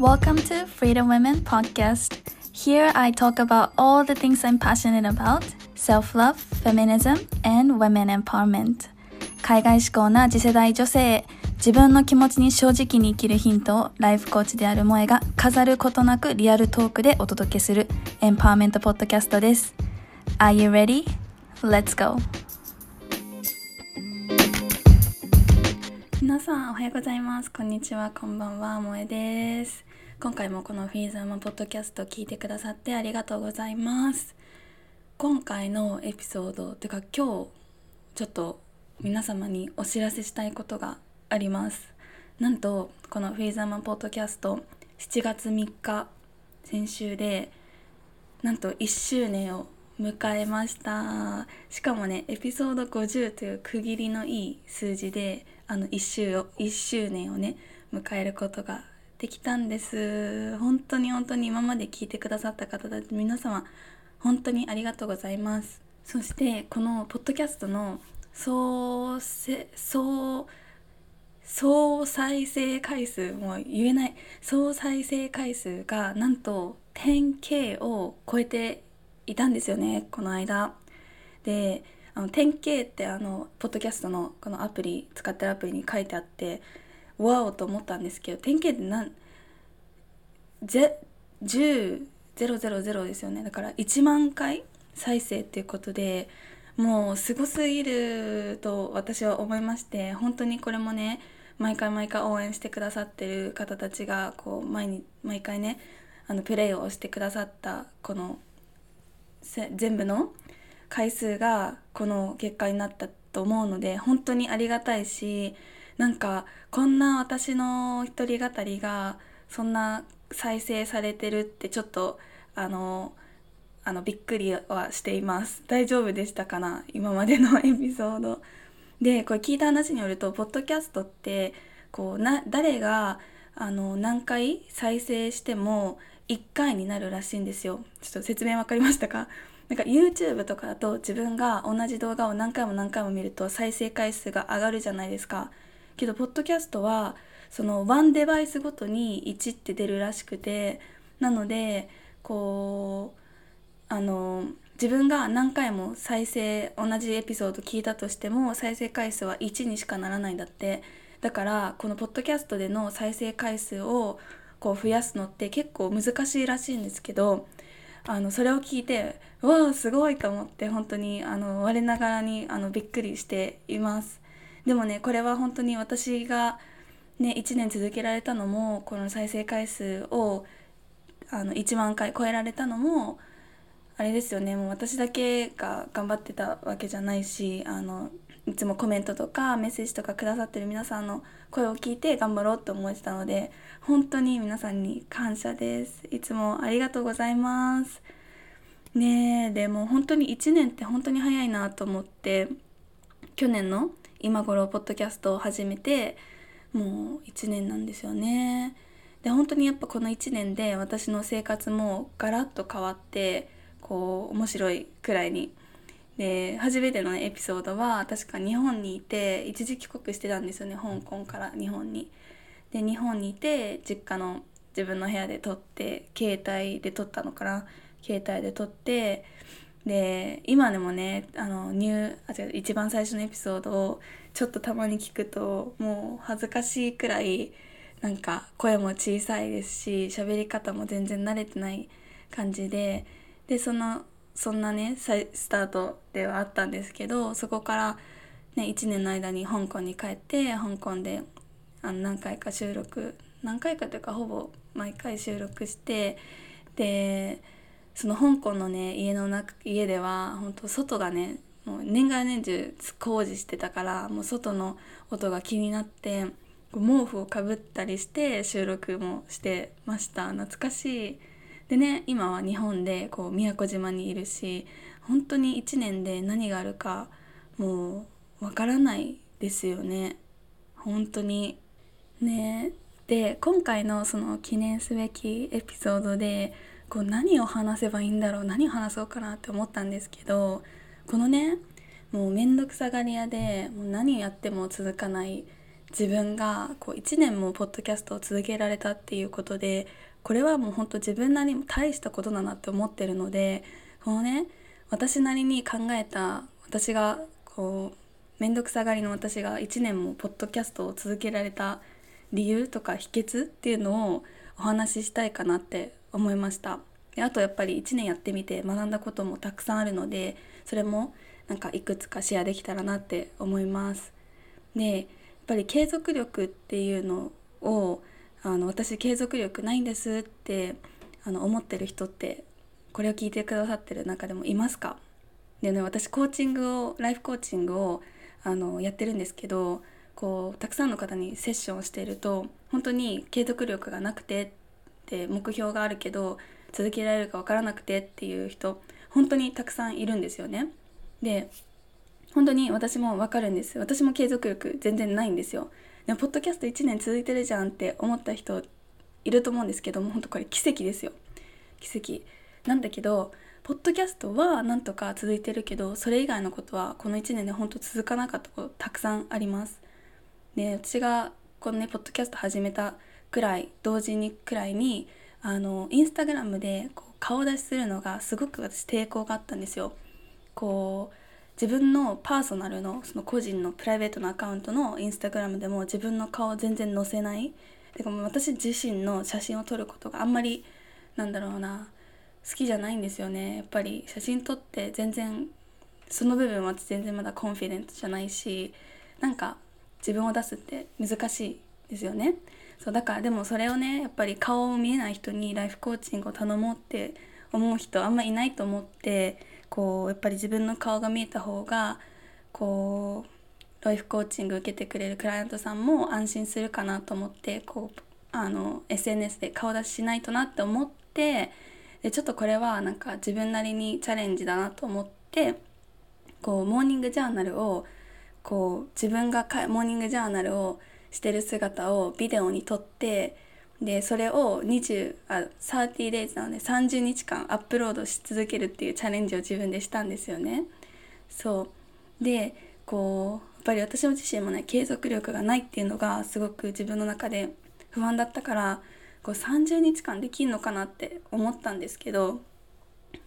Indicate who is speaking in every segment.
Speaker 1: Welcome to Freedom Women Podcast. Here I talk about all the things I'm passionate about self love, feminism, and women empowerment. 海外志向な次世代女性へ自分の気持ちに正直に生きるヒントをライフコーチである萌えが飾ることなくリアルトークでお届けするエンパワーメントポッドキャストです。Are you ready? Let's go! 皆さんおはようございます。こんにちは、こんばんは、萌えです。今回もこのフィーザーマポッドキャスト聞いてくださってありがとうございます。今回のエピソード、てか今日ちょっと皆様にお知らせしたいことがあります。なんとこのフィーザーマンポッドキャスト7月3日先週でなんと1周年を迎えましたしかもねエピソード50という区切りのいい数字であの1周を1周年をね迎えることができたんです。本当に本当に今まで聞いてくださった方たち皆様本当にありがとうございます。そしてこのポッドキャストの総総総再生回数も言えない。総再生回数がなんと 10K を超えていたんですよねこの間。であの 10K ってあのポッドキャストのこのアプリ使ってるアプリに書いてあってわおと思ったんですけど 10K って何10000ですよね。だから1万回再生っていうことでもうすごすぎると私は思いまして本当にこれもね毎回毎回応援してくださってる方たちがこう毎に毎回ねあのプレイをしてくださったこの全部の回数がこの結果になったと思うので本当にありがたいしなんかこんな私の一人語りがそんな再生されてるってちょっとあのあのびっくりはしています。大丈夫でしたかな？今までのエピソード。でこれ聞いた話によるとポッドキャストってこうな誰があの何回再生しても1回になるらしいんですよ。ちょっと説明分かりましたか？なんか YouTube とかだと自分が同じ動画を何回も何回も見ると再生回数が上がるじゃないですか。けどポッドキャストはそのワンデバイスごとに1って出るらしくてなのでこうあの自分が何回も再生同じエピソード聞いたとしても再生回数は1にしかならないんだって。だからこのポッドキャストでの再生回数をこう増やすのって結構難しいらしいんですけどあのそれを聞いてわあすごいと思って本当にあの我ながらにあのびっくりしています。でもねこれは本当に私がね1年続けられたのもこの再生回数をあの1万回超えられたのもあれですよね。もう私だけが頑張ってたわけじゃないしあのいつもコメントとかメッセージとかくださってる皆さんの声を聞いて頑張ろうって思ってたので本当に皆さんに感謝です。いつもありがとうございます。ねえでも本当に1年って本当に早いなと思って去年の今頃ポッドキャストを始めてもう1年なんですよねで本当にやっぱこの1年で私の生活もガラッと変わってこう面白いくらいにで初めての、エピソードは確か日本にいて一時帰国してたんですよね香港から日本に。で日本にいて実家の自分の部屋で撮って携帯で撮ったのかな携帯で撮ってで今でもねあのニューあ違う一番最初のエピソードをちょっとたまに聞くともう恥ずかしいくらいなんか声も小さいですし喋り方も全然慣れてない感じででそのそんなねスタートではあったんですけどそこから、ね、1年の間に香港に帰って香港であの何回か収録何回かというかほぼ毎回収録してでその香港のね家の中家では本当外がねもう年がら年中工事してたからもう外の音が気になって毛布をかぶったりして収録もしてました。懐かしい。でね今は日本でこう宮古島にいるし本当に1年で何があるかもうわからないですよね。本当に。ね。で今回のその記念すべきエピソードでこう何を話せばいいんだろう何を話そうかなって思ったんですけどこのねもう面倒くさがり屋でもう何やっても続かない自分がこう1年もポッドキャストを続けられたっていうことでこれはもうほんと自分なりに大したことだなって思ってるのでこのね私なりに考えた私がこう面倒くさがりの私が1年もポッドキャストを続けられた理由とか秘訣っていうのをお話ししたいかなって思いました。であとやっぱり1年やってみて学んだこともたくさんあるのでそれもなんかいくつかシェアできたらなって思います。でやっぱり継続力っていうのをあの私継続力ないんですってあの思ってる人ってこれを聞いてくださってる中でもいますか？でね私コーチングをライフコーチングをあのやってるんですけどこうたくさんの方にセッションをしていると本当に継続力がなくてって目標があるけど続けられるか分からなくてっていう人本当にたくさんいるんですよね。で本当に私も分かるんです。私も継続力全然ないんですよ。でもポッドキャスト1年続いてるじゃんって思った人いると思うんですけども本当これ奇跡ですよ。奇跡。なんだけどポッドキャストはなんとか続いてるけどそれ以外のことはこの1年で本当続かなかったことたくさんあります。で私がこのねポッドキャスト始めたくらい同時にくらいにあのインスタグラムでこう顔出しするのがすごく私抵抗があったんですよ。こう自分のパーソナルのその個人のプライベートなアカウントのインスタグラムでも自分の顔を全然載せない。てかもう私自身の写真を撮ることがあんまりなんだろうな好きじゃないんですよね。やっぱり写真撮って全然その部分は全然まだコンフィデントじゃないしなんか自分を出すって難しいですよね。そうだからでもそれをねやっぱり顔を見えない人にライフコーチングを頼もうって思う人あんまいないと思ってこうやっぱり自分の顔が見えた方がこうライフコーチング受けてくれるクライアントさんも安心するかなと思ってこうあの SNS で顔出ししないとなって思ってでちょっとこれはなんか自分なりにチャレンジだなと思ってこうモーニングジャーナルをこう自分がモーニングジャーナルをしてる姿をビデオに撮ってでそれを20あ 30days なので30日間アップロードし続けるっていうチャレンジを自分でしたんですよね。そう。でこうやっぱり私も自身もね継続力がないっていうのがすごく自分の中で不安だったからこう30日間できるのかなって思ったんですけど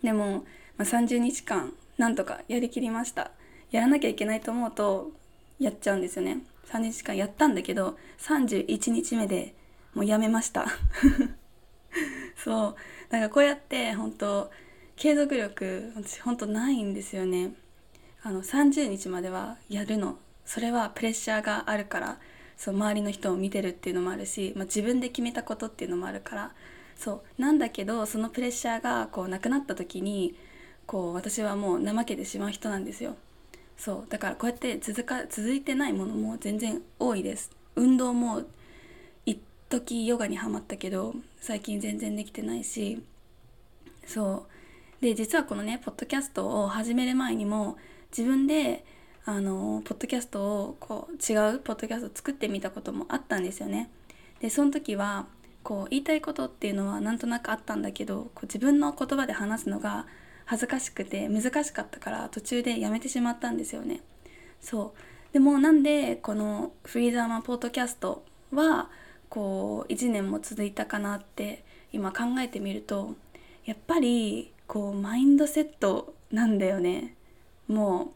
Speaker 1: でも、まあ、30日間なんとかやりきりました。やらなきゃいけないと思うとやっちゃうんですよね。3日間やったんだけど31日目でもうやめました。そう。なんかこうやって本当継続力私本当ないんですよね。あの30日まではやるの。それはプレッシャーがあるからそう周りの人を見てるっていうのもあるし、まあ、自分で決めたことっていうのもあるから。そう。なんだけどそのプレッシャーがこうなくなった時にこう私はもう怠けてしまう人なんですよ。そうだからこうやって続か続いてないものも全然多いです。運動も一時ヨガにハマったけど最近全然できてないし。そう。で実はこのねポッドキャストを始める前にも自分であのポッドキャストをこう違うポッドキャストを作ってみたこともあったんですよね。でその時はこう言いたいことっていうのはなんとなくあったんだけどこう自分の言葉で話すのが恥ずかしくて難しかったから途中でやめてしまったんですよね。そう。でもなんでこのフリーザーマンポッドキャストはこう1年も続いたかなって今考えてみるとやっぱりこうマインドセットなんだよね。も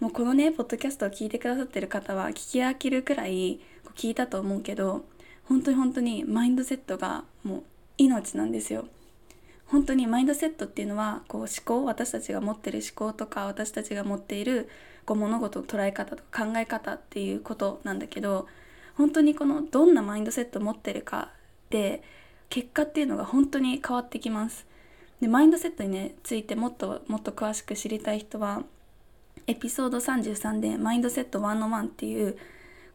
Speaker 1: うもうこのねポッドキャストを聞いてくださってる方は聞き飽きるくらい聞いたと思うけど本当に本当にマインドセットがもう命なんですよ。本当にマインドセットっていうのはこう思考私たちが持ってる思考とか私たちが持っているこう物事の捉え方とか考え方っていうことなんだけど本当にこのどんなマインドセットを持ってるかで結果っていうのが本当に変わってきます。でマインドセットにねついてもっともっと詳しく知りたい人はエピソード33でマインドセット101っていう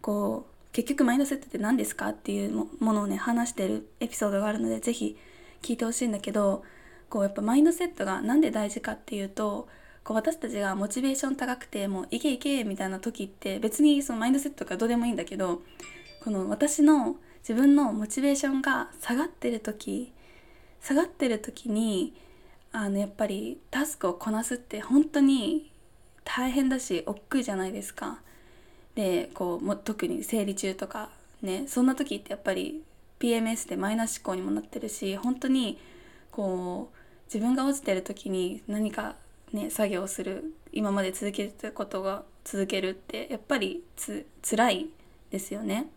Speaker 1: こう結局マインドセットって何ですかっていうものをね話してるエピソードがあるので是非聞いてほしいんだけどこうやっぱマインドセットが何で大事かっていうとこう私たちがモチベーション高くてもういけいけみたいな時って別にそのマインドセットがどうでもいいんだけどこの私の自分のモチベーションが下がってる時下がってる時にあのやっぱりタスクをこなすって本当に大変だし億劫じゃないですか。でこうも特に生理中とかねそんな時ってやっぱり PMS でマイナス思考にもなってるし本当にこう自分が落ちてる時に何かね作業をする今まで続けてたことが続けるってやっぱりつ辛いですよね。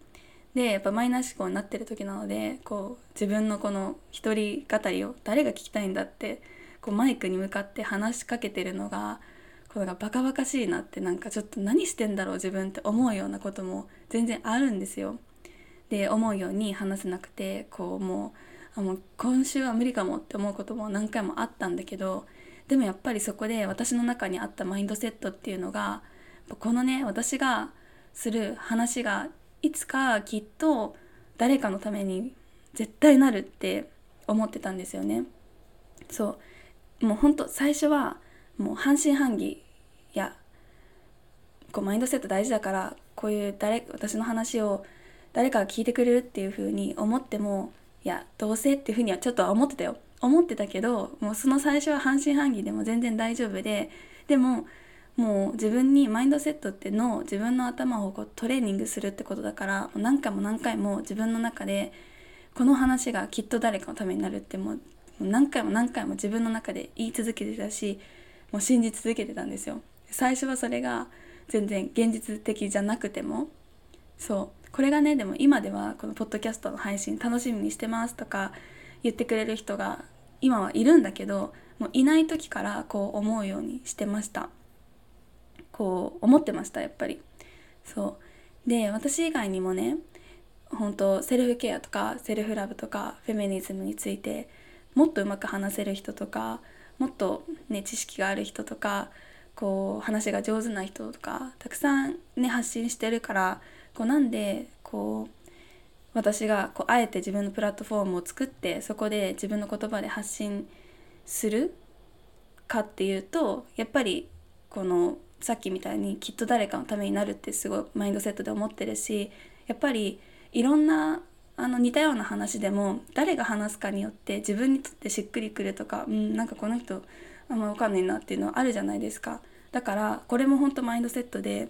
Speaker 1: でやっぱマイナス思考になってる時なのでこう自分のこの一人語りを誰が聞きたいんだってこうマイクに向かって話しかけてるのがこれがバカバカしいなってなんかちょっと何してんだろう自分って思うようなことも全然あるんですよ。で思うように話せなくてこうもうあもう今週は無理かもって思うことも何回もあったんだけどでもやっぱりそこで私の中にあったマインドセットっていうのがこのね私がする話がいつかきっと誰かのために絶対なるって思ってたんですよね。そうもうほんと最初はもう半信半疑やこうマインドセット大事だからこういう誰私の話を誰かが聞いてくれるっていう風に思ってもいやどうせっていう風にはちょっとは思ってたよ思ってたけどもうその最初は半信半疑でも全然大丈夫ででももう自分にマインドセットっての自分の頭をこうトレーニングするってことだからもう何回も何回も自分の中でこの話がきっと誰かのためになるってもう何回も何回も自分の中で言い続けてたしもう信じ続けてたんですよ。最初はそれが全然現実的じゃなくてもそうこれがねでも今ではこのポッドキャストの配信楽しみにしてますとか言ってくれる人が今はいるんだけどもういない時からこう思うようにしてました。こう思ってましたやっぱり。そう。で私以外にもね本当セルフケアとかセルフラブとかフェミニズムについてもっとうまく話せる人とかもっとね知識がある人とかこう話が上手な人とかたくさんね発信してるからこうなんでこう私がこうあえて自分のプラットフォームを作ってそこで自分の言葉で発信するかっていうとやっぱりこのさっきみたいにきっと誰かのためになるってすごいマインドセットで思ってるしやっぱりいろんなあの似たような話でも誰が話すかによって自分にとってしっくりくるとかうんなんかこの人あんま分かんないなっていうのはあるじゃないですか。だからこれも本当マインドセットで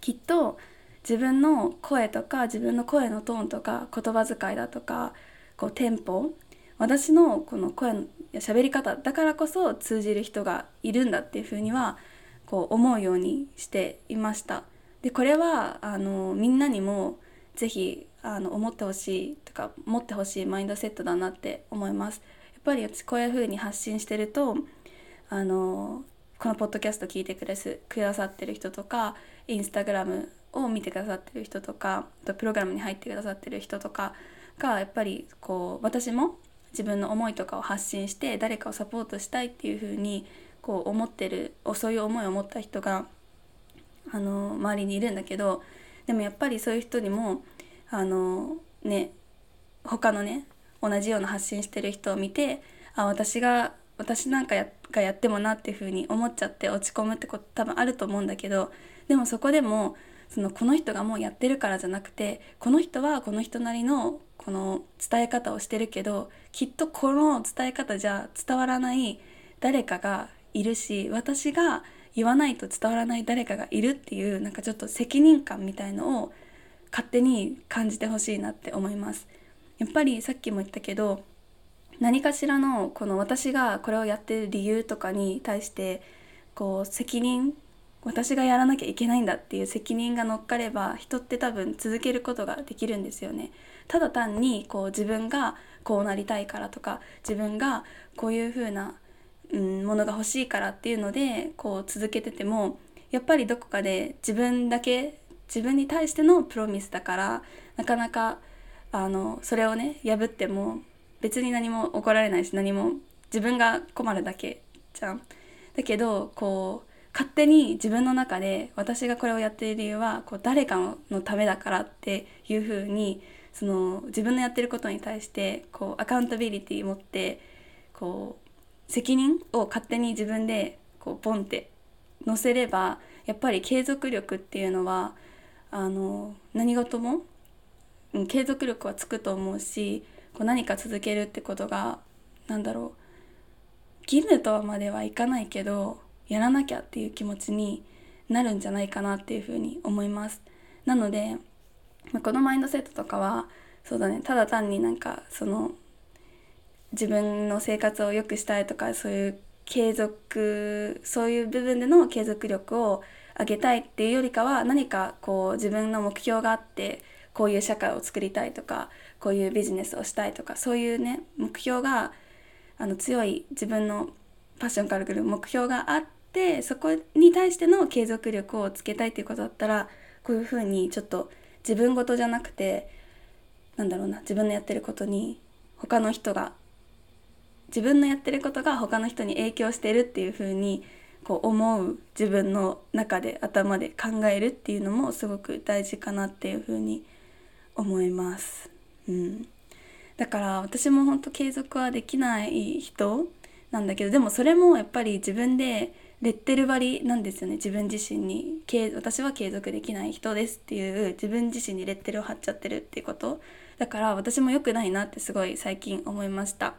Speaker 1: きっと自分の声とか自分の声のトーンとか言葉遣いだとかこうテンポ私のこの声の喋り方だからこそ通じる人がいるんだっていうふうにはこう思うようにしていました。でこれはあのみんなにも是非あの思ってほしいとか持ってほしいマインドセットだなって思います。やっぱり私こういうふうに発信してるとあのこのポッドキャスト聞いてくださってる人とかインスタグラムを見てくださってる人とかとプログラムに入ってくださってる人とかがやっぱりこう私も自分の思いとかを発信して誰かをサポートしたいっていう風にこう思ってるそういう思いを持った人があの周りにいるんだけどでもやっぱりそういう人にもあのね他のね同じような発信してる人を見てあ私が私なんかがやってもなっていう風に思っちゃって落ち込むってこと多分あると思うんだけどでもそこでもそのこの人がもうやってるからじゃなくてこの人はこの人なりのこの伝え方をしてるけどきっとこの伝え方じゃ伝わらない誰かがいるし私が言わないと伝わらない誰かがいるっていうなんかちょっと責任感みたいのを勝手に感じてほしいなって思います。やっぱりさっきも言ったけど何かしらのこの私がこれをやってる理由とかに対してこう責任私がやらなきゃいけないんだっていう責任が乗っかれば人って多分続けることができるんですよね。ただ単にこう自分がこうなりたいからとか自分がこういう風な、うん、ものが欲しいからっていうのでこう続けててもやっぱりどこかで自分だけ自分に対してのプロミスだからなかなかあのそれをね破っても別に何も起こられないし何も自分が困るだけじゃん。だけどこう勝手に自分の中で私がこれをやっている理由はこう誰かのためだからっていうふうにその自分のやってることに対してこうアカウンタビリティ持ってこう責任を勝手に自分でこうポンって乗せればやっぱり継続力っていうのはあの何事も、うん、継続力はつくと思うしこう何か続けるってことが何だろう義務とまではいかないけどやらなきゃっていう気持ちになるんじゃないかなっていうふうに思います。なのでこのマインドセットとかはそうだね。ただ単になんかその自分の生活を良くしたいとかそういう継続そういう部分での継続力を上げたいっていうよりかは何かこう自分の目標があってこういう社会を作りたいとかこういうビジネスをしたいとかそういうね目標があの強い自分のパッションからくる目標があってそこに対しての継続力をつけたいっていうことだったらこういうふうにちょっと自分事じゃなくてなんだろうな自分のやってることに他の人が自分のやってることが他の人に影響してるっていう風にこう思う自分の中で頭で考えるっていうのもすごく大事かなっていう風に思います。うん、だから私も本当継続はできない人なんだけどでもそれもやっぱり自分でレッテル張りなんですよね。自分自身に。私は継続できない人ですっていう自分自身にレッテルを貼っちゃってるっていうこと。だから私も良くないなってすごい最近思いました。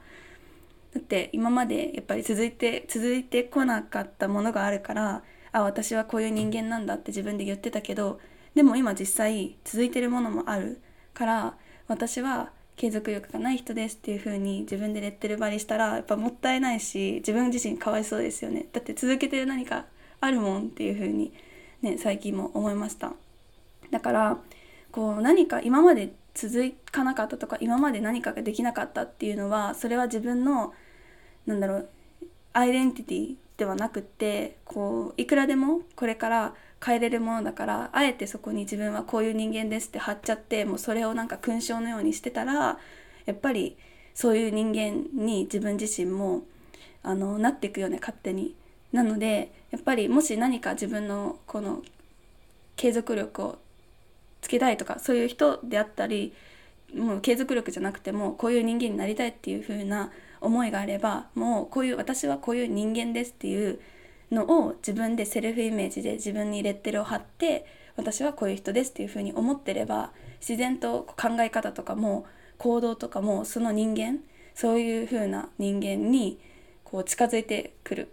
Speaker 1: だって今までやっぱり続いて続いてこなかったものがあるからあ私はこういう人間なんだって自分で言ってたけどでも今実際続いてるものもあるから私は継続力がない人ですっていう風に自分でレッテル貼りしたらやっぱもったいないし自分自身かわいそうですよね。だって続けてる何かあるもんっていう風にね最近も思いました。だからこう何か今まで続かなかったとか今まで何かができなかったっていうのはそれは自分のなんだろうアイデンティティではなくってこういくらでもこれから変えれるものだからあえてそこに自分はこういう人間ですって貼っちゃってもうそれをなんか勲章のようにしてたらやっぱりそういう人間に自分自身もあのなっていくよね勝手に。なのでやっぱりもし何か自分のこの継続力をつけたいとかそういう人であったりもう継続力じゃなくてもこういう人間になりたいっていう風な思いがあればもうこういう私はこういう人間ですっていうのを自分でセルフイメージで自分にレッテルを貼って私はこういう人ですっていうふうに思ってれば自然と考え方とかも行動とかもその人間そういうふうな人間にこう近づいてくる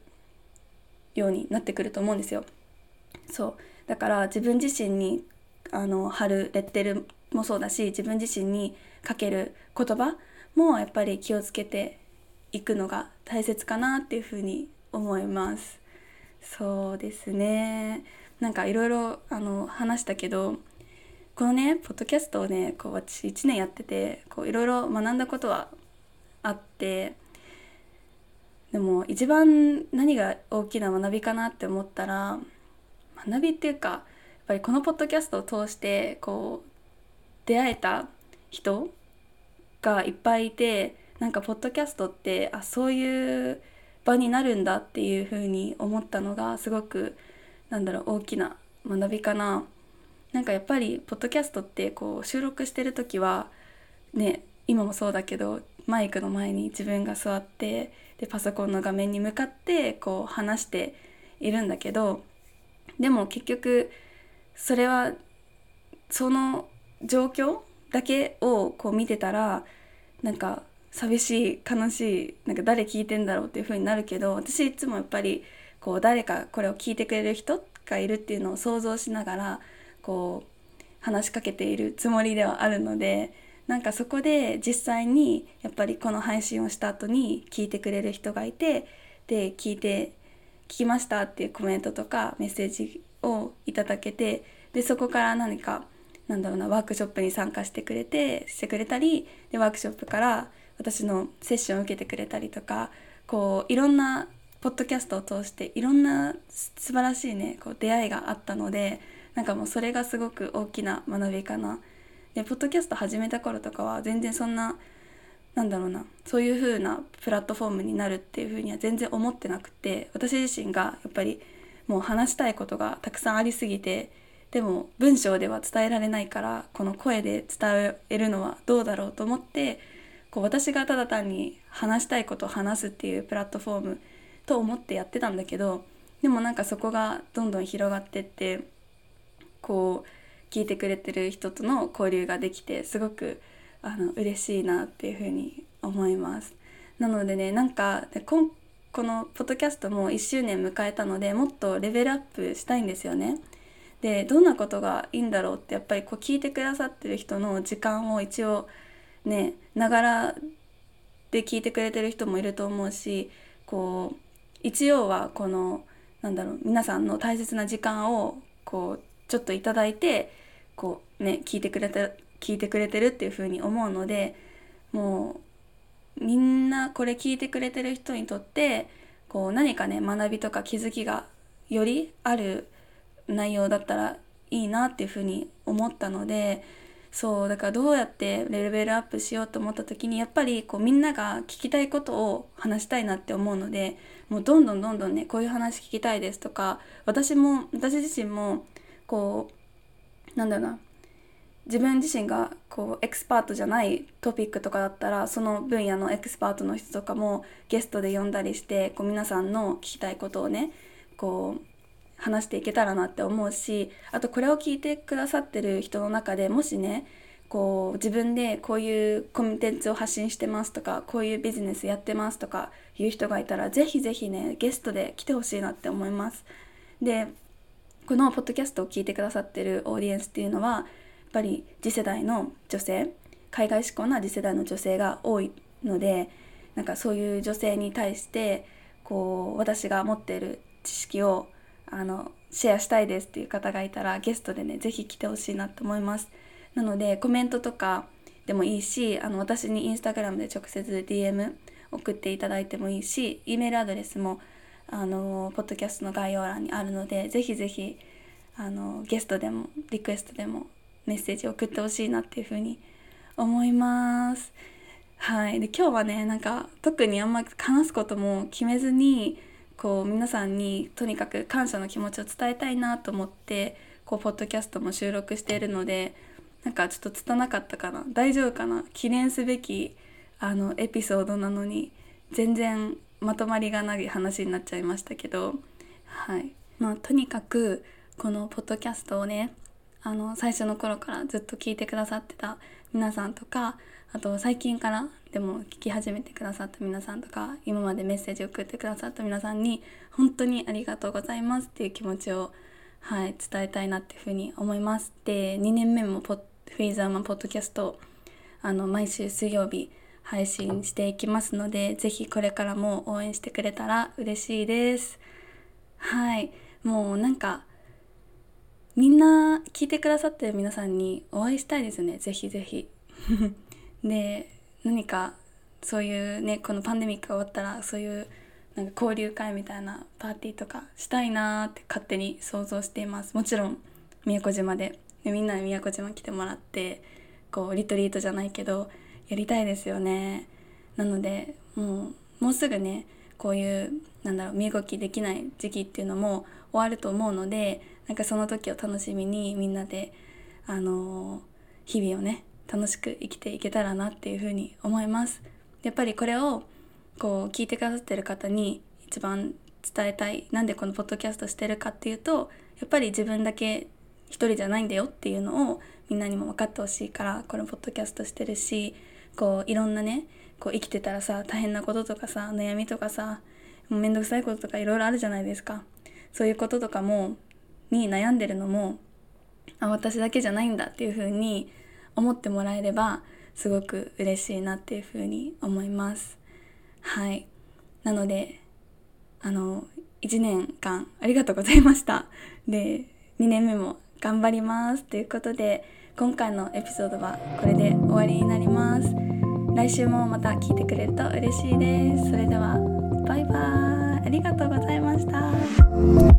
Speaker 1: ようになってくると思うんですよ。そうだから自分自身にあの貼るレッテルもそうだし自分自身にかける言葉もやっぱり気をつけていくのが大切かなっていうふうに思います。そうですねなんかいろいろ話したけどこのねポッドキャストをねこう私1年やってていろいろ学んだことはあってでも一番何が大きな学びかなって思ったら学びっていうかやっぱりこのポッドキャストを通してこう出会えた人がいっぱいいてなんかポッドキャストってあそういう場になるんだっていうふうに思ったのがすごくなんだろう大きな学びかな。なんかやっぱりポッドキャストってこう収録してる時はね今もそうだけどマイクの前に自分が座ってでパソコンの画面に向かってこう話しているんだけどでも結局それはその状況だけをこう見てたらなんか寂しい悲しいなんか誰聞いてんだろうっていう風になるけど私いつもやっぱりこう誰かこれを聞いてくれる人がいるっていうのを想像しながらこう話しかけているつもりではあるのでなんかそこで実際にやっぱりこの配信をした後に聞いてくれる人がいてで聞いて聞きましたっていうコメントとかメッセージをいただけてでそこから何かなんだろうなワークショップに参加してくれてしてくれたりでワークショップから私のセッションを受けてくれたりとかこういろんなポッドキャストを通していろんな素晴らしいねこう出会いがあったのでなんかもうそれがすごく大きな学びかな。でポッドキャスト始めた頃とかは全然そんななんだろうなそういう風なプラットフォームになるっていう風には全然思ってなくて私自身がやっぱりもう話したいことがたくさんありすぎてでも文章では伝えられないからこの声で伝えるのはどうだろうと思ってこう私がただ単に話したいことを話すっていうプラットフォームと思ってやってたんだけどでもなんかそこがどんどん広がってってこう聞いてくれてる人との交流ができてすごくあの嬉しいなっていうふうに思います。なのでねなんかこのポッドキャストも1周年迎えたのでもっとレベルアップしたいんですよね。でどんなことがいいんだろうってやっぱりこう聞いてくださってる人の時間を一応ねながらで聞いてくれてる人もいると思うしこう一応はこのなんだろう皆さんの大切な時間をこうちょっといただいてこうね聞いてくれて聞いてくれてるっていう風に思うのでもうみんなこれ聞いてくれてる人にとってこう何かね学びとか気づきがよりある内容だったらいいなっていうふうに思ったのでそうだからどうやってレベルアップしようと思った時にやっぱりこうみんなが聞きたいことを話したいなって思うのでもうどんどんどんどんねこういう話聞きたいですとか私も私自身もこうなんだろうな自分自身がこうエクスパートじゃないトピックとかだったらその分野のエクスパートの人とかもゲストで呼んだりしてこう皆さんの聞きたいことをねこう話していけたらなって思うしあとこれを聞いてくださってる人の中でもしねこう自分でこういうコンテンツを発信してますとかこういうビジネスやってますとかいう人がいたらぜひぜひねゲストで来てほしいなって思います。でこのポッドキャストを聞いてくださってるオーディエンスっていうのはやっぱり次世代の女性海外志向な次世代の女性が多いのでなんかそういう女性に対してこう私が持っている知識をあのシェアしたいですっていう方がいたらゲストでね是非来てほしいなと思いますなのでコメントとかでもいいしあの私にインスタグラムで直接 DM 送っていただいてもいいし E メールアドレスもあのポッドキャストの概要欄にあるのでぜひぜひあのゲストでもリクエストでもメッセージ送ってほしいなっていうふうに思います。はい、で今日はねなんか特にあんま話すことも決めずにこう皆さんにとにかく感謝の気持ちを伝えたいなと思ってこうポッドキャストも収録しているのでなんかちょっと拙かったかな。大丈夫かな。記念すべきあのエピソードなのに全然まとまりがない話になっちゃいましたけど。はい。まあとにかくこのポッドキャストをねあの最初の頃からずっと聞いてくださってた皆さんとかあと最近からでも聞き始めてくださった皆さんとか今までメッセージを送ってくださった皆さんに本当にありがとうございますっていう気持ちを、はい、伝えたいなっていうふうに思います。で2年目もポフィーザーマンポッドキャストあの毎週水曜日配信していきますので是非これからも応援してくれたら嬉しいです。はいもうなんかみんな聞いてくださってる皆さんにお会いしたいですねぜひぜひで何かそういうねこのパンデミックが終わったらそういうなんか交流会みたいなパーティーとかしたいなーって勝手に想像しています。もちろん宮古島で。でみんなに宮古島来てもらってこうリトリートじゃないけどやりたいですよね。なのでもうもうすぐねこういうなんだろう身動きできない時期っていうのも終わると思うのでなんかその時を楽しみにみんなであのー、日々をね楽しく生きていけたらなっていうふうに思います。やっぱりこれをこう聞いてくださってる方に一番伝えたいなんでこのポッドキャストしてるかっていうとやっぱり自分だけ一人じゃないんだよっていうのをみんなにも分かってほしいからこのポッドキャストしてるしこういろんなねこう生きてたらさ大変なこととかさ悩みとかさもうめんどくさいこととかいろいろあるじゃないですか。そういうこととかもに悩んでるのもあ私だけじゃないんだっていう風に思ってもらえればすごく嬉しいなっていうふうに思います。はい。なのであの1年間ありがとうございました。で2年目も頑張りますということで今回のエピソードはこれで終わりになります。来週もまた聞いてくれると嬉しいです。それではバイバーイ。ありがとうございました。